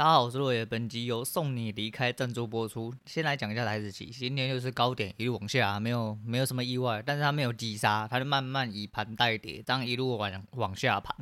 大家好，我是落叶。本集由送你离开赞助播出。先来讲一下台子期，今天就是高点一路往下，没有没有什么意外，但是它没有急杀，它就慢慢以盘带跌，这样一路往往下盘。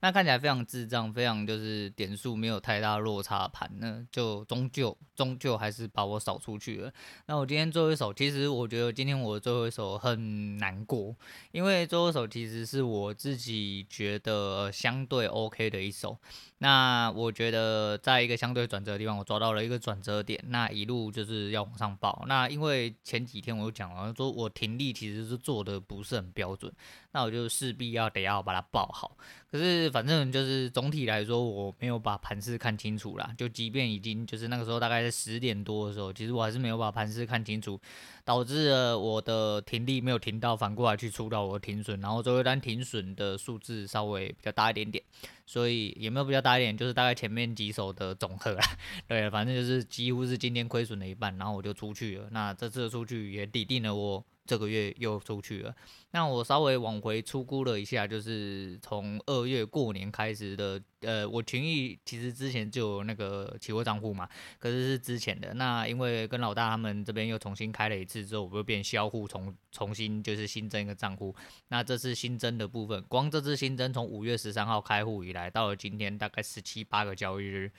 那看起来非常智障，非常就是点数没有太大落差盘，那就终究终究还是把我扫出去了。那我今天最后一手，其实我觉得今天我最后一手很难过，因为最后一手其实是我自己觉得相对 OK 的一手。那我觉得在一个相对转折的地方，我抓到了一个转折点，那一路就是要往上报。那因为前几天我就讲了，说我停力其实是做的不是很标准，那我就势必要得要把它报好。可是反正就是总体来说，我没有把盘势看清楚啦。就即便已经就是那个时候大概在十点多的时候，其实我还是没有把盘势看清楚，导致了我的停利没有停到，反过来去出到我的停损，然后最后一单停损的数字稍微比较大一点点。所以也没有比较大一点？就是大概前面几手的总和啦。对，反正就是几乎是今天亏损了一半，然后我就出去了。那这次的出去也抵定了我。这个月又出去了，那我稍微往回初估了一下，就是从二月过年开始的，呃，我群益其实之前就有那个期货账户嘛，可是是之前的，那因为跟老大他们这边又重新开了一次之后，我又变销户重重新就是新增一个账户，那这次新增的部分，光这次新增从五月十三号开户以来，到了今天大概十七八个交易日。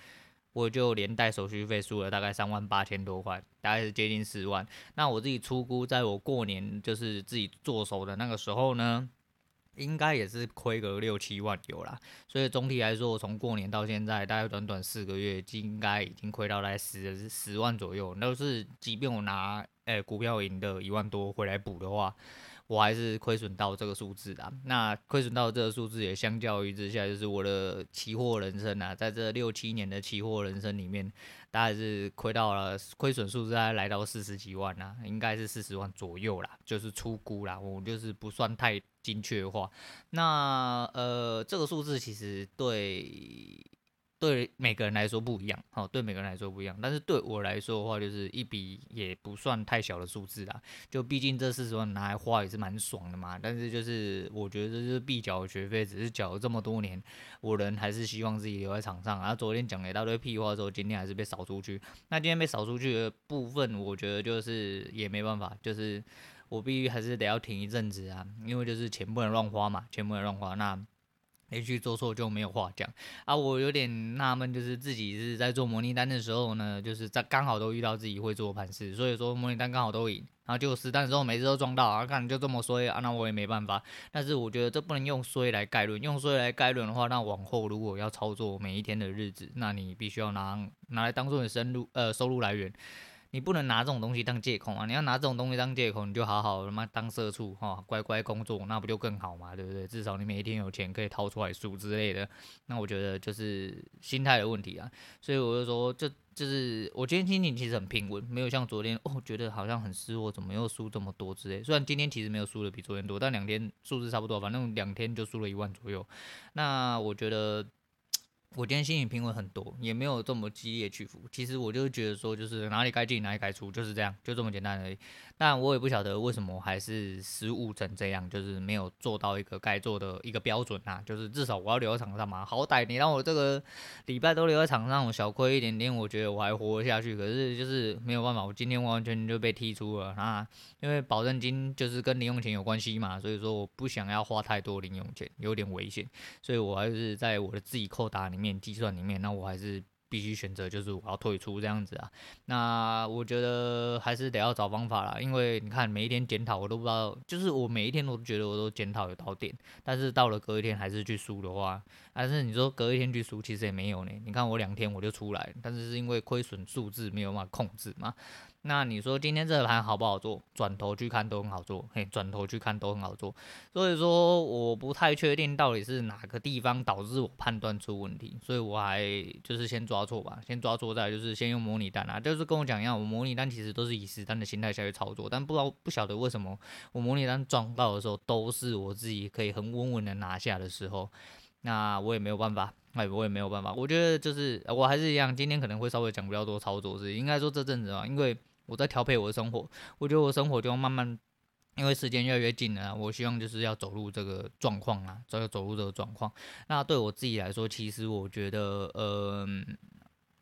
我就连带手续费输了大概三万八千多块，大概是接近四万。那我自己出估，在我过年就是自己做手的那个时候呢，应该也是亏个六七万有啦。所以总体来说，我从过年到现在，大概短短四个月，应该已经亏到来十十万左右。那是即便我拿诶、股票赢的一万多回来补的话。我还是亏损到这个数字的，那亏损到这个数字也相较于之下，就是我的期货人生啊，在这六七年的期货人生里面，大概是亏到了亏损数字大概来到四十几万啊，应该是四十万左右啦，就是出估啦，我就是不算太精确的话，那呃这个数字其实对。对每个人来说不一样，好，对每个人来说不一样，但是对我来说的话，就是一笔也不算太小的数字啦。就毕竟这四十万拿来花也是蛮爽的嘛。但是就是我觉得这就是必缴的学费，只是缴了这么多年，我人还是希望自己留在场上。然后昨天讲了一大堆屁话之后，今天还是被扫出去。那今天被扫出去的部分，我觉得就是也没办法，就是我必须还是得要停一阵子啊，因为就是钱不能乱花嘛，钱不能乱花。那没去做错就没有话讲啊！我有点纳闷，就是自己是在做模拟单的时候呢，就是在刚好都遇到自己会做盘势，所以说模拟单刚好都赢，然后就实单的时候每次都撞到啊，看就这么衰啊，那我也没办法。但是我觉得这不能用衰来概论，用衰来概论的话，那往后如果要操作每一天的日子，那你必须要拿拿来当做你深入呃收入来源。你不能拿这种东西当借口啊！你要拿这种东西当借口，你就好好他妈当社畜哈，乖乖工作，那不就更好嘛？对不对？至少你每一天有钱可以掏出来输之类的。那我觉得就是心态的问题啊。所以我就说，就就是我今天心情其实很平稳，没有像昨天哦，觉得好像很失落，怎么又输这么多之类。虽然今天其实没有输的比昨天多，但两天数字差不多，反正两天就输了一万左右。那我觉得。我今天心情平稳很多，也没有这么激烈起伏。其实我就觉得说，就是哪里该进哪里该出，就是这样，就这么简单而已。但我也不晓得为什么还是失误成这样，就是没有做到一个该做的一个标准啊。就是至少我要留在场上嘛，好歹你让我这个礼拜都留在场上，我小亏一点点，我觉得我还活下去。可是就是没有办法，我今天完完全就被踢出了啊！因为保证金就是跟零用钱有关系嘛，所以说我不想要花太多零用钱，有点危险，所以我还是在我的自己扣打里计算里面，那我还是。必须选择就是我要退出这样子啊，那我觉得还是得要找方法啦，因为你看每一天检讨我都不知道，就是我每一天我都觉得我都检讨有到点，但是到了隔一天还是去输的话，但是你说隔一天去输其实也没有呢，你看我两天我就出来，但是是因为亏损数字没有办法控制嘛。那你说今天这个盘好不好做？转头去看都很好做，嘿，转头去看都很好做。所以说我不太确定到底是哪个地方导致我判断出问题，所以我还就是先抓错吧，先抓错再就是先用模拟单啊，就是跟我讲一样，我模拟单其实都是以实单的心态下去操作，但不知道不晓得为什么我模拟单撞到的时候都是我自己可以很稳稳的拿下的时候，那我也没有办法。哎，我也没有办法。我觉得就是我还是一样，今天可能会稍微讲比较多操作是，应该说这阵子啊，因为。我在调配我的生活，我觉得我的生活就慢慢，因为时间越来越近了，我希望就是要走入这个状况啊，要走入这个状况。那对我自己来说，其实我觉得，呃，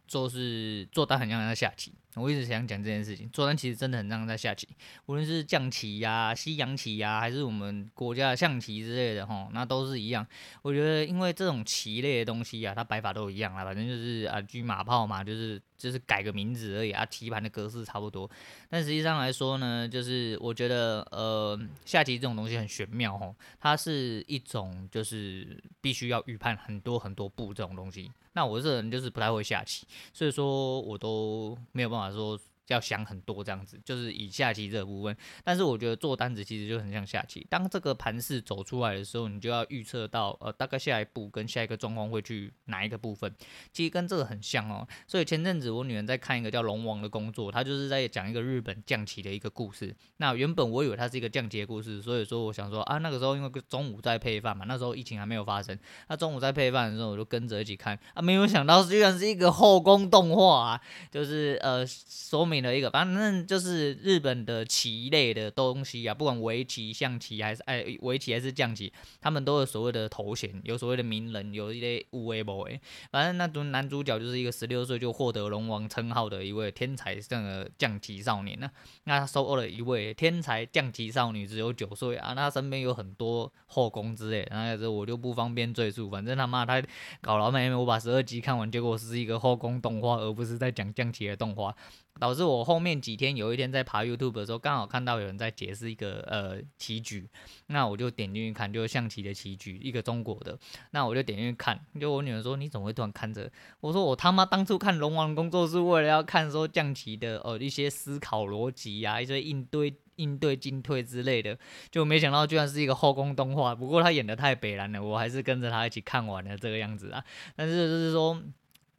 就是做单很像在下棋。我一直想讲这件事情，做单其实真的很像在下棋，无论是象棋呀、西洋棋呀、还是我们国家的象棋之类的吼，那都是一样。我觉得，因为这种棋类的东西啊，它摆法都一样啦，反正就是啊车马炮嘛，就是就是改个名字而已啊，棋盘的格式差不多。但实际上来说呢，就是我觉得呃，下棋这种东西很玄妙吼，它是一种就是必须要预判很多很多步这种东西。那我这人就是不太会下棋，所以说我都没有办法说。要想很多这样子，就是以下棋这部分。但是我觉得做单子其实就很像下棋。当这个盘势走出来的时候，你就要预测到呃大概下一步跟下一个状况会去哪一个部分。其实跟这个很像哦。所以前阵子我女儿在看一个叫《龙王》的工作，她就是在讲一个日本将棋的一个故事。那原本我以为它是一个将棋的故事，所以说我想说啊，那个时候因为中午在配饭嘛，那时候疫情还没有发生，那中午在配饭的时候我就跟着一起看啊，没有想到居然是一个后宫动画啊，就是呃说明。的一个，反正就是日本的棋类的东西啊，不管围棋、象棋还是哎围棋还是象棋，他们都有所谓的头衔，有所谓的名人，有一些有的没的。反正那种男主角就是一个十六岁就获得龙王称号的一位天才这个将棋少年呢。那他收获了一位天才将棋少女，只有九岁啊。那他身边有很多后宫之类的，那这我就不方便赘述。反正他妈他搞老半天，我把十二集看完，结果是一个后宫动画，而不是在讲将棋的动画。导致我后面几天有一天在爬 YouTube 的时候，刚好看到有人在解释一个呃棋局，那我就点进去看，就是象棋的棋局，一个中国的，那我就点进去看，就我女儿说，你怎么会突然看着？我说我他妈当初看龙王工作是为了要看说象棋的呃一些思考逻辑啊，一些应对应对进退之类的，就没想到居然是一个后宫动画。不过他演得太北烂了，我还是跟着他一起看完了这个样子啊。但是就是说。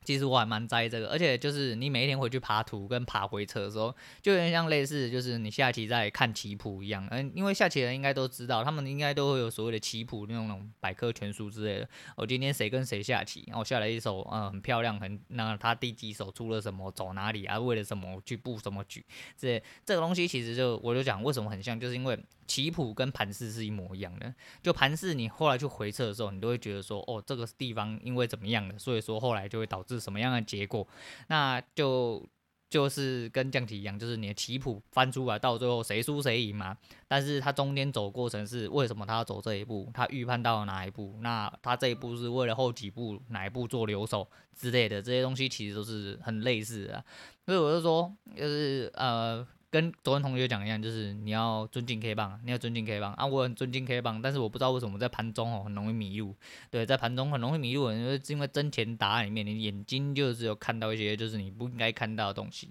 其实我还蛮在意这个，而且就是你每一天回去爬图跟爬回车的时候，就有点像类似，就是你下棋在看棋谱一样。嗯，因为下棋的人应该都知道，他们应该都会有所谓的棋谱那种百科全书之类的。我今天谁跟谁下棋，然后下了一手，嗯，很漂亮，很那他第几手出了什么，走哪里啊，为了什么去布什么局，这这个东西其实就我就讲为什么很像，就是因为。棋谱跟盘式是一模一样的，就盘式你后来去回测的时候，你都会觉得说，哦，这个地方因为怎么样的，所以说后来就会导致什么样的结果，那就就是跟象棋一样，就是你的棋谱翻出来到最后谁输谁赢嘛，但是他中间走过程是为什么他要走这一步，他预判到了哪一步，那他这一步是为了后几步哪一步做留守之类的这些东西，其实都是很类似的，所以我就说，就是呃。跟昨天同学讲一样，就是你要尊敬 K 棒，你要尊敬 K 棒啊！我很尊敬 K 棒，但是我不知道为什么在盘中哦很容易迷路。对，在盘中很容易迷路，因为因为真钱答案里面，你眼睛就只有看到一些就是你不应该看到的东西，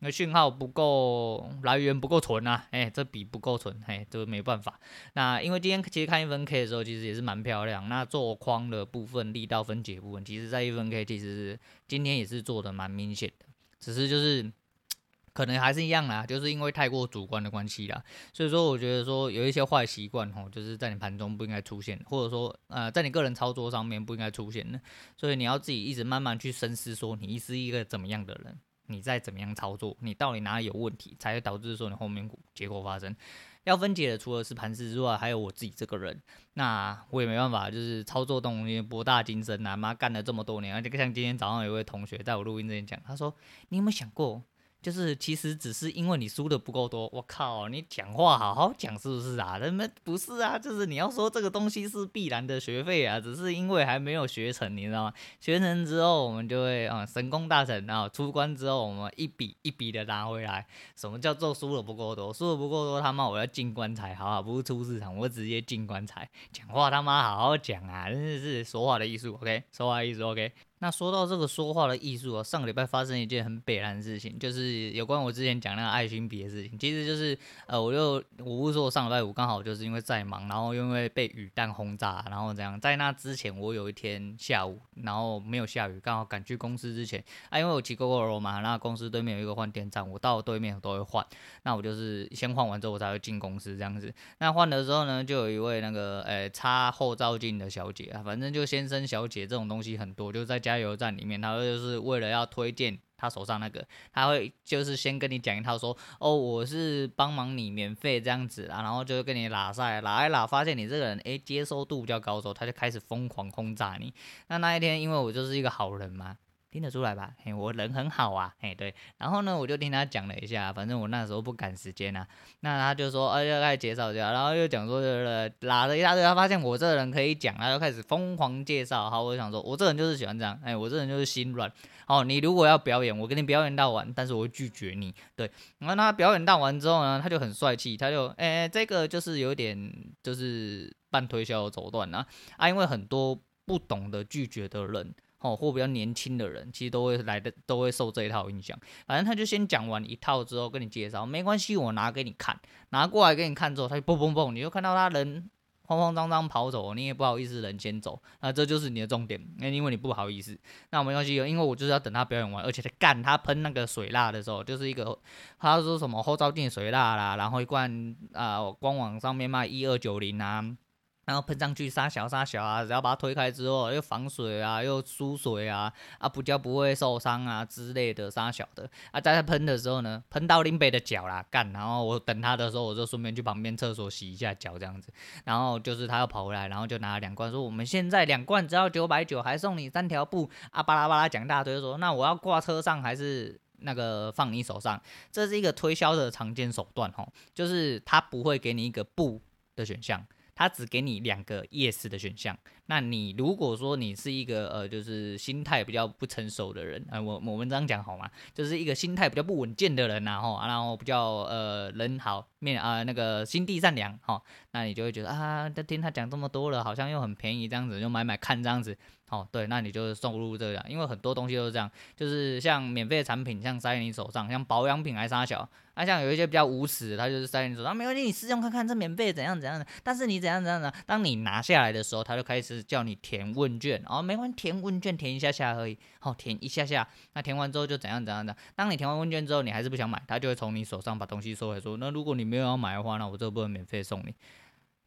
那讯号不够，来源不够纯啊！哎、欸，这笔不够纯，哎，这没办法。那因为今天其实看一分 K 的时候，其实也是蛮漂亮。那做框的部分、力道分解部分，其实在一分 K 其实今天也是做的蛮明显的，只是就是。可能还是一样啦，就是因为太过主观的关系啦，所以说我觉得说有一些坏习惯吼，就是在你盘中不应该出现，或者说呃在你个人操作上面不应该出现的，所以你要自己一直慢慢去深思，说你是一个怎么样的人，你再怎么样操作，你到底哪里有问题，才会导致说你后面结果发生。要分解的除了是盘势之外，还有我自己这个人，那我也没办法，就是操作动物博大精深啊，妈干了这么多年，而且像今天早上有一位同学在我录音之前讲，他说你有没有想过？就是其实只是因为你输的不够多，我靠，你讲话好好讲是不是啊？那么不是啊，就是你要说这个东西是必然的学费啊，只是因为还没有学成，你知道吗？学成之后我们就会啊、神功大成，然后出关之后我们一笔一笔的拿回来。什么叫做输的不够多？输的不够多，他妈我要进棺材，好好不是出市场，我直接进棺材。讲话他妈好好讲啊，真的是说话的艺术，OK？说话艺术，OK？那说到这个说话的艺术啊，上个礼拜发生一件很北烂的事情，就是有关我之前讲那个爱心笔的事情。其实就是呃，我就我不是说上礼拜五刚好就是因为在忙，然后因为被雨弹轰炸，然后这样。在那之前，我有一天下午，然后没有下雨，刚好赶去公司之前，啊，因为我骑 Gogoro 嘛，那公司对面有一个换电站，我到对面我都会换。那我就是先换完之后，我才会进公司这样子。那换的时候呢，就有一位那个呃擦后照镜的小姐啊，反正就先生小姐这种东西很多，就在家。加油站里面，他就是为了要推荐他手上那个，他会就是先跟你讲一套说，哦，我是帮忙你免费这样子啊，然后就跟你拉赛拉一拉，发现你这个人诶接受度比较高时候，他就开始疯狂轰炸你。那那一天因为我就是一个好人嘛。听得出来吧？嘿，我人很好啊，嘿，对。然后呢，我就听他讲了一下，反正我那时候不赶时间啊。那他就说，哎，要开始介绍一下，然后又讲说，呃，拉了一大堆。他发现我这个人可以讲，他就开始疯狂介绍。好，我就想说，我这人就是喜欢这样，哎，我这人就是心软。哦，你如果要表演，我给你表演到完，但是我拒绝你。对。然后他表演到完之后呢，他就很帅气，他就，哎，这个就是有点，就是半推销的手段啊，啊，因为很多。不懂得拒绝的人，哦，或比较年轻的人，其实都会来的，都会受这一套影响。反正他就先讲完一套之后，跟你介绍，没关系，我拿给你看，拿过来给你看之后，他就嘣嘣嘣，你就看到他人慌慌张张跑走，你也不好意思人先走，那这就是你的重点，那因为你不好意思，那没关系，因为我就是要等他表演完，而且他干他喷那个水蜡的时候，就是一个他说什么后照镜水蜡啦，然后一罐啊、官网上面卖一二九零啊。然后喷上去杀小杀小啊，只要把它推开之后，又防水啊，又疏水啊，啊不叫不会受伤啊之类的杀小的。啊，在他喷的时候呢，喷到林北的脚啦，干，然后我等他的时候，我就顺便去旁边厕所洗一下脚这样子，然后就是他要跑回来，然后就拿了两罐，说我们现在两罐只要九百九，还送你三条布。啊，巴拉巴拉讲一大堆，说那我要挂车上还是那个放你手上，这是一个推销的常见手段吼，就是他不会给你一个布的选项。他只给你两个 yes 的选项，那你如果说你是一个呃，就是心态比较不成熟的人啊、我我们这样讲好吗？就是一个心态比较不稳健的人，然后然后比较呃人好面啊、那个心地善良哈，那你就会觉得啊，他听他讲这么多了，好像又很便宜这样子，就买买看这样子。哦，对，那你就送入这样，因为很多东西都是这样，就是像免费的产品，像塞你手上，像保养品还杀小，那、像有一些比较无耻，他就是塞你手上，没问题，你试用看看，这免费怎样怎样的，但是你怎样怎样的，当你拿下来的时候，他就开始是叫你填问卷，哦，没关系，填问卷填一下下而已，好、填一下下，那填完之后就怎样怎样的，当你填完问卷之后，你还是不想买，他就会从你手上把东西收回说，那如果你没有要买的话，那我这个不能免费送你。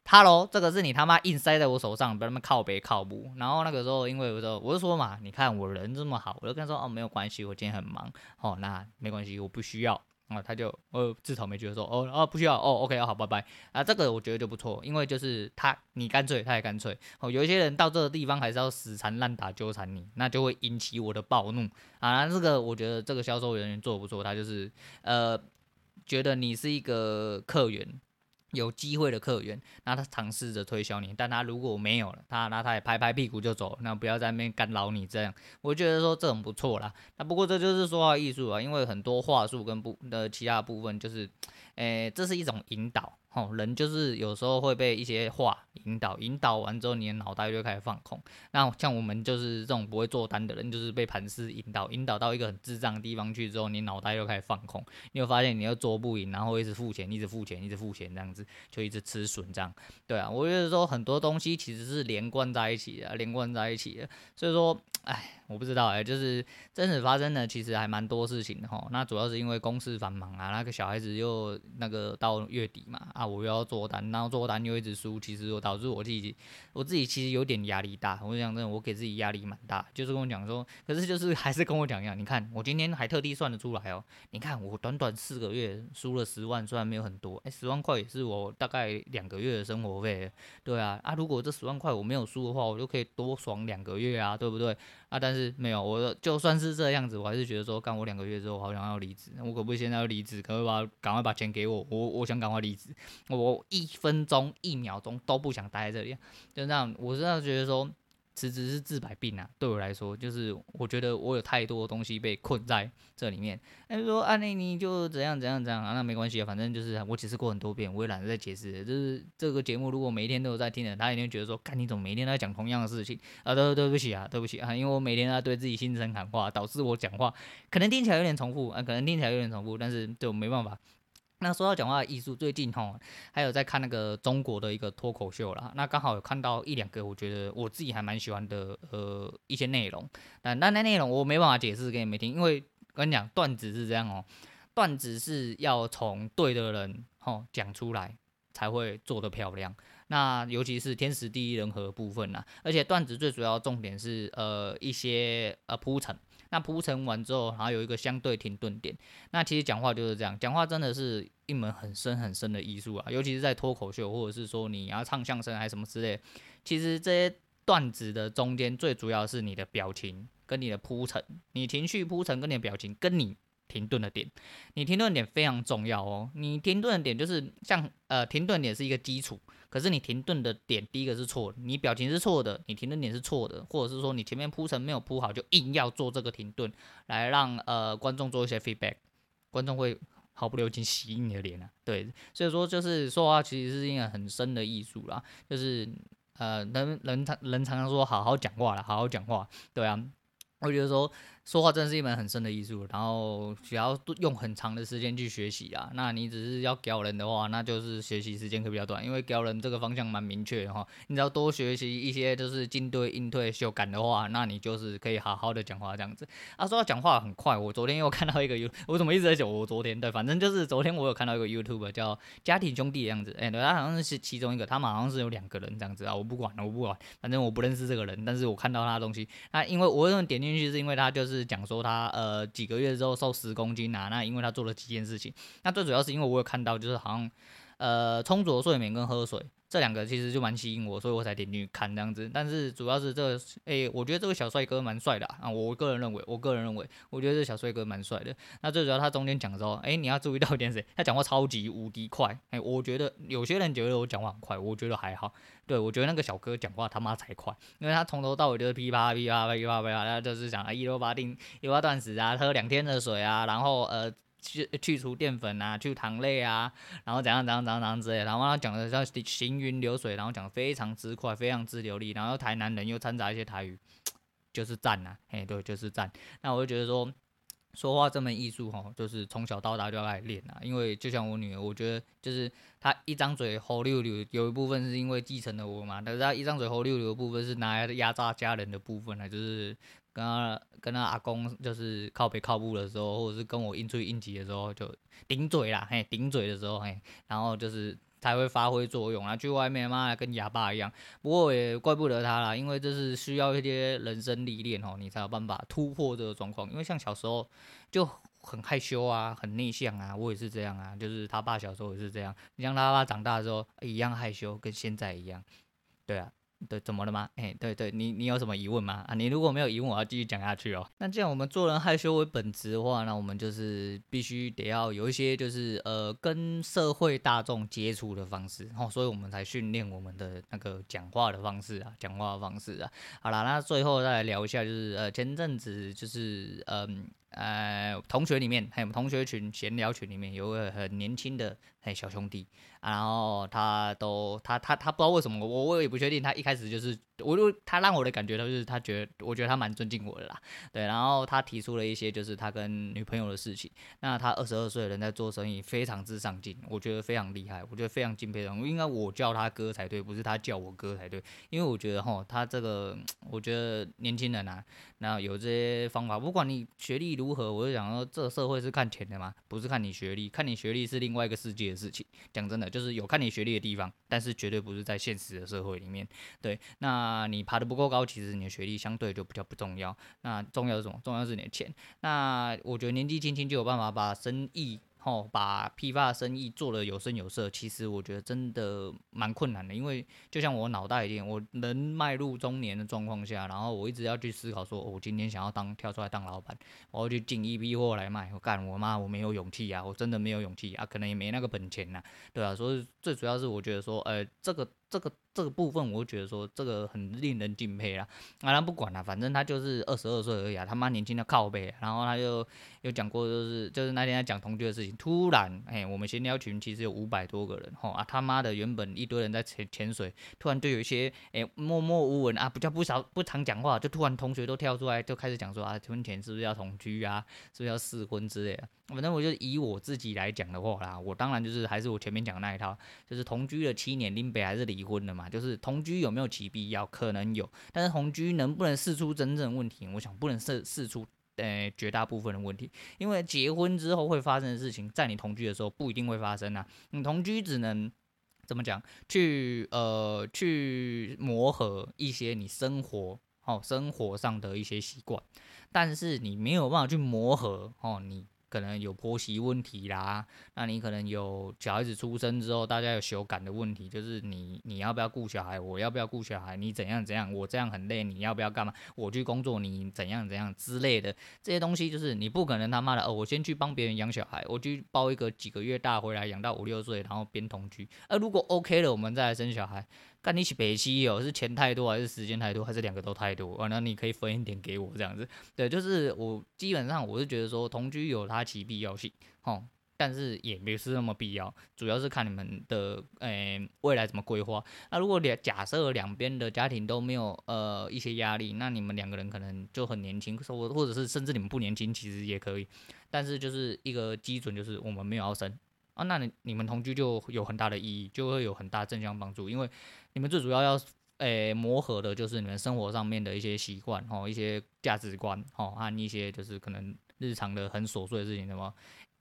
哈喽，这个是你他妈硬塞在我手上，不他妈靠北靠不。然后那个时候，因为我说，我就说嘛，你看我人这么好，我就跟他说哦，没有关系，我今天很忙，哦，那没关系，我不需要。啊他就呃自讨没趣的说，哦哦不需要，哦 OK 好，拜拜。啊，这个我觉得就不错，因为就是他你干脆，他也干脆。哦，有一些人到这个地方还是要死缠烂打纠缠你，那就会引起我的暴怒。啊，这个我觉得这个销售人员做不错，他就是呃觉得你是一个客源。有机会的客源，那他尝试着推销你，但他如果没有了，他那他也拍拍屁股就走，那不要在那边干扰你这样，我觉得说这种不错啦。那不过这就是说话艺术啊，因为很多话术跟不的其他部分就是，诶、这是一种引导。哦，人就是有时候会被一些话引导，引导完之后，你的脑袋就开始放空。那像我们就是这种不会做单的人，就是被盘势引导，引导到一个很智障的地方去之后，你脑袋又开始放空，你会发现你又做不赢，然后一直付钱，一直付钱，一直付钱，这样子就一直吃损这样。对啊，我觉得说很多东西其实是连贯在一起的，连贯在一起的。所以说，哎。我不知道哎、就是真实发生的，其实还蛮多事情的哈。那主要是因为公司繁忙啊，那个小孩子又那个到月底嘛，啊，我又要做单，然后做单又一直输，其实我导致我自己，我自己其实有点压力大。我想真的，我给自己压力蛮大，就是跟我讲说，可是就是还是跟我讲一样，你看我今天还特地算得出来哦，你看我短短四个月输了十万，虽然没有很多，哎、十万块也是我大概两个月的生活费，对啊，啊，如果这十万块我没有输的话，我就可以多爽两个月啊，对不对？但是没有，我就算是这样子，我还是觉得说，干我两个月之后，好想要离职，我可不可以现在要离职？可不可以把赶快把钱给我？我我想赶快离职，我一分钟一秒钟都不想待在这里，就这样，我真的觉得说。辞职是治百病啊，对我来说，就是我觉得我有太多东西被困在这里面。他说啊，那你就怎样怎样怎样啊，那没关系啊，反正就是我解释过很多遍，我也懒得再解释。就是这个节目如果每一天都有在听的，他一定觉得说，看你怎么每天都在讲同样的事情啊？对对不起啊，对不起啊，因为我每天都在对自己心声喊话，导致我讲话可能听起来有点重复啊，可能听起来有点重复，但是对我没办法。那说到讲话的艺术，最近哈还有在看那个中国的一个脱口秀啦，那刚好有看到一两个，我觉得我自己还蛮喜欢的呃一些内容，但那那内容我没办法解释给你们听，因为跟你讲段子是这样哦，段子是要从对的人吼讲出来才会做得漂亮，那尤其是天时地利人和部分呐，而且段子最主要重点是呃一些呃铺陈。那铺陈完之后，然后有一个相对停顿点。那其实讲话就是这样，讲话真的是一门很深很深的艺术啊，尤其是在脱口秀，或者是说你要唱相声还是什么之类。其实这些段子的中间，最主要是你的表情跟你的铺陈，你情绪铺陈跟你的表情跟你停顿的点，你停顿点非常重要哦。你停顿的点就是像呃停顿点是一个基础，可是你停顿的点第一个是错的，你表情是错的，你停顿点是错的，或者是说你前面铺陈没有铺好，就硬要做这个停顿来让呃观众做一些 feedback，观众会毫不留情洗你的脸啊。对，所以说就是说话其实是一个很深的艺术啦，就是呃人人常人常常说好好讲话啦，好好讲话，对啊，我觉得说。说话真是一门很深的艺术，然后需要用很长的时间去学习啊。那你只是要教人的话，那就是学习时间可比较短，因为教人这个方向蛮明确哈。你只要多学习一些就是进退、应对、修改的话，那你就是可以好好的讲话这样子。啊，说到讲话很快，我昨天又看到一个 You，我怎么一直在讲我昨天？对，反正就是昨天我有看到一个 YouTube 叫家庭兄弟的样子，哎，对，他好像是其中一个，他们好像是有两个人这样子啊。我不管了，我不管，反正我不认识这个人，但是我看到他的东西，那因为我为什么点进去，是因为他就是。是讲说他呃几个月之后瘦十公斤啊，那因为他做了几件事情，那最主要是因为我有看到就是好像呃充足的睡眠跟喝水。这两个其实就蛮吸引我，所以我才点进去看这样子。但是主要是这个，诶，我觉得这个小帅哥蛮帅的啊。我个人认为，我个人认为，我觉得这小帅哥蛮帅的。那最主要他中间讲的时候，诶，你要注意到一点是，他讲话超级无敌快。诶，我觉得有些人觉得我讲话很快，我觉得还好。对，我觉得那个小哥讲话他妈才快，因为他从头到尾就是噼啪噼啪噼啪噼啪，他就是讲啊一六八定一八断食啊，喝两天的水啊，然后呃。去去除淀粉啊，去糖类啊，然后怎样怎样怎样怎样之类，然后他讲的像行云流水，然后讲的非常之快，非常之流利，然后台南人又掺杂一些台语，就是赞呐，嘿，对，就是赞。那我就觉得说，说话这门艺术哈，就是从小到大就要来练啊，因为就像我女儿，我觉得就是她一张嘴吼溜溜，有一部分是因为继承了我嘛，但是她一张嘴吼溜溜的部分是拿来压榨家人的部分呢，就是。跟她跟她阿公就是靠背靠步的时候，或者是跟我应对应急的时候，就顶嘴啦，嘿，顶嘴的时候，嘿，然后就是才会发挥作用啊。去外面嘛，跟哑巴一样。不过也怪不得他啦，因为这是需要一些人生历练哦，你才有办法突破这个状况。因为像小时候就很害羞啊，很内向啊，我也是这样啊。就是他爸小时候也是这样，你像他爸长大之后一样害羞，跟现在一样，对啊。对，怎么了吗？哎，对对，你你有什么疑问吗？啊，你如果没有疑问，我要继续讲下去哦。那既然我们做人害羞为本质的话，那我们就是必须得要有一些就是呃跟社会大众接触的方式哦，所以我们才训练我们的那个讲话的方式啊，讲话的方式啊。好啦，那最后再来聊一下，就是呃前阵子就是嗯。呃同学里面还有同学群闲聊群里面有个很年轻的哎小兄弟，然后他都他他他不知道为什么我我也不确定，他一开始就是我就他让我的感觉就是他觉得我觉得他蛮尊敬我的啦，对，然后他提出了一些就是他跟女朋友的事情，那他二十二岁的人在做生意非常之上进，我觉得非常厉害，我觉得非常敬佩的，应该我叫他哥才对，不是他叫我哥才对，因为我觉得哈他这个 我觉得年轻人啊，那有这些方法，不管你学历如何？我就想说，这社会是看钱的嘛？不是看你学历，看你学历是另外一个世界的事情。讲真的，就是有看你学历的地方，但是绝对不是在现实的社会里面。对，那你爬得不够高，其实你的学历相对就比较不重要。那重要是什么？重要是你的钱。那我觉得年纪轻轻就有办法把生意。哦，把批发生意做得有声有色，其实我觉得真的蛮困难的，因为就像我脑袋一样，我能迈入中年的状况下，然后我一直要去思考说，我今天想要当跳出来当老板，我要去进一批货来卖，我干我妈我没有勇气啊，我真的没有勇气啊，可能也没那个本钱呐，对啊，所以最主要是我觉得说，呃，这个这个。这个部分我觉得说这个很令人敬佩啦，啊，他不管了，反正他就是二十二岁而已啊，他妈年轻的靠背，然后他就有讲过，就是就是那天他讲同居的事情，突然，哎，我们闲聊群其实有五百多个人，吼啊，他妈的原本一堆人在潜潜水，突然就有一些哎默默无闻啊，比较不少不常讲话，就突然同学都跳出来就开始讲说啊，婚前是不是要同居啊，是不是要试婚之类的。反正我就以我自己来讲的话啦，我当然就是还是我前面讲的那一套，就是同居了七年，林北还是离婚了嘛。就是同居有没有其必要？可能有，但是同居能不能试出真正问题？我想不能试试出呃绝大部分的问题，因为结婚之后会发生的事情，在你同居的时候不一定会发生啊。你同居只能怎么讲？去呃去磨合一些你生活哦生活上的一些习惯，但是你没有办法去磨合哦你。可能有婆媳问题啦，那你可能有小孩子出生之后，大家有羞感的问题，就是你你要不要顾小孩，我要不要顾小孩，你怎样怎样，我这样很累，你要不要干嘛？我去工作，你怎样怎样之类的这些东西，就是你不可能他妈的哦，我先去帮别人养小孩，我去包一个几个月大回来养到五六岁，然后边同居，而如果 OK 了，我们再来生小孩。干你北西哦，是钱太多还是时间太多，还是两个都太多啊？那你可以分一点给我这样子。对，就是我基本上我是觉得说同居有它其必要性，吼，但是也没是那么必要，主要是看你们的诶、未来怎么规划。那如果两假设两边的家庭都没有呃一些压力，那你们两个人可能就很年轻，或或者是甚至你们不年轻，其实也可以。但是就是一个基准就是我们没有要生。啊，那你你们同居就有很大的意义，就会有很大正向帮助，因为你们最主要要诶、磨合的就是你们生活上面的一些习惯哦，一些价值观哦，和一些就是可能日常的很琐碎的事情，什么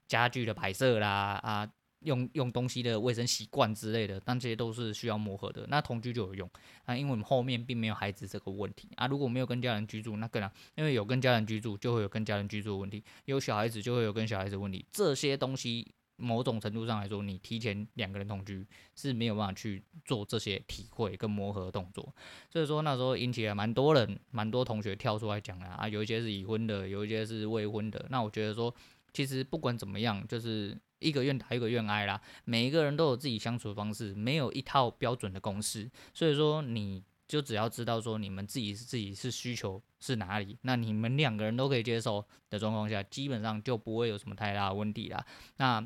家具的摆设啦啊，用用东西的卫生习惯之类的，但这些都是需要磨合的。那同居就有用啊，因为我们后面并没有孩子这个问题啊，如果没有跟家人居住，那更难，因为有跟家人居住就会有跟家人居住的问题，有小孩子就会有跟小孩子问题，这些东西。某种程度上来说，你提前两个人同居是没有办法去做这些体会跟磨合动作，所以说那时候引起了蛮多人、蛮多同学跳出来讲啦啊，有一些是已婚的，有一些是未婚的。那我觉得说，其实不管怎么样，就是一个愿打一个愿挨啦。每一个人都有自己相处的方式，没有一套标准的公式。所以说，你就只要知道说你们自己是自己是需求是哪里，那你们两个人都可以接受的状况下，基本上就不会有什么太大问题啦。那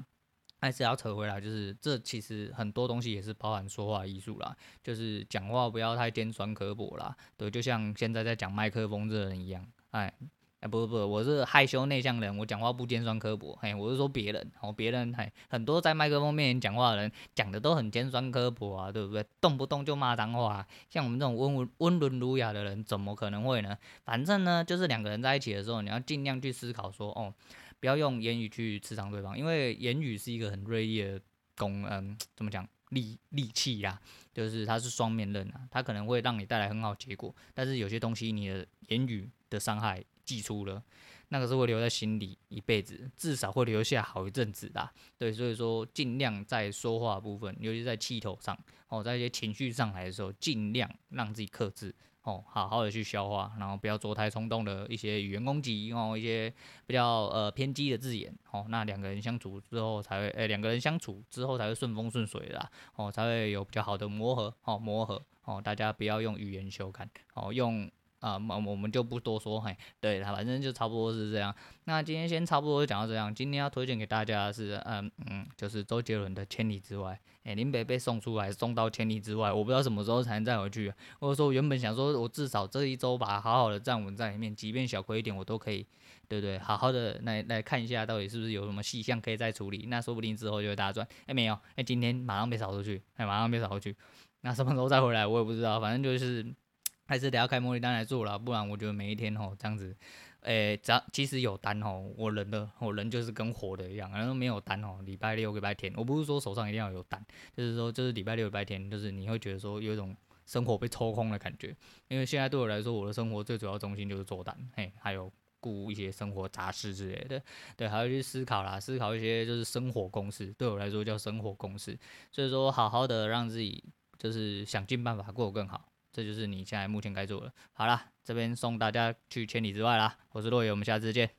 还是要扯回来，就是这其实很多东西也是包含说话艺术啦，就是讲话不要太尖酸刻薄啦，对，就像现在在讲麦克风这人一样，哎，哎不不不，我是害羞内向人，我讲话不尖酸刻薄，嘿，我是说别人，哦，别人嘿，很多在麦克风面前讲话的人讲的都很尖酸刻薄啊，对不对？动不动就骂脏话，像我们这种温文温文儒雅的人，怎么可能会呢？反正呢，就是两个人在一起的时候，你要尽量去思考说，哦。不要用言语去刺伤对方，因为言语是一个很锐利的攻，嗯，怎么讲，利利器呀，就是它是双面刃啊，它可能会让你带来很好结果，但是有些东西你的言语的伤害寄出了，那个是会留在心里一辈子，至少会留下好一阵子的，对，所以说尽量在说话部分，尤其在气头上，哦，在一些情绪上来的时候，尽量让自己克制。哦，好好的去消化，然后不要做太冲动的一些语言攻击，哦，一些比较呃偏激的字眼，哦，那两个人相处之后才会，诶，两个人相处之后才会顺风顺水的，哦，才会有比较好的磨合，哦，磨合，哦，大家不要用语言修改，哦，用。啊，我我们就不多说，嘿，对，他反正就差不多是这样。那今天先差不多讲到这样。今天要推荐给大家的是，嗯嗯，就是周杰伦的《千里之外》。哎，林北被送出来，送到千里之外，我不知道什么时候才能再回去。或者说，原本想说我至少这一周把它好好的站稳在里面，即便小亏一点，我都可以，对不对？好好的来来看一下，到底是不是有什么细项可以再处理。那说不定之后就会大赚。哎，没有，哎，今天马上被扫出去，哎，马上被扫出去。那什么时候再回来，我也不知道。反正就是。还是得要开模拟单来做了，不然我觉得每一天吼这样子，诶、只要其实有单吼，我人的我人就是跟活的一样，然后没有单吼，礼拜六、礼拜天，我不是说手上一定要有单，就是说就是礼拜六、礼拜天，就是你会觉得说有一种生活被抽空的感觉，因为现在对我来说，我的生活最主要中心就是做单，嘿，还有顾一些生活杂事之类的，对，还要去思考啦，思考一些就是生活公式，对我来说叫生活公式，所以说好好的让自己就是想尽办法过得更好。这就是你现在目前该做的。好了，这边送大家去千里之外啦。我是洛野，我们下次见。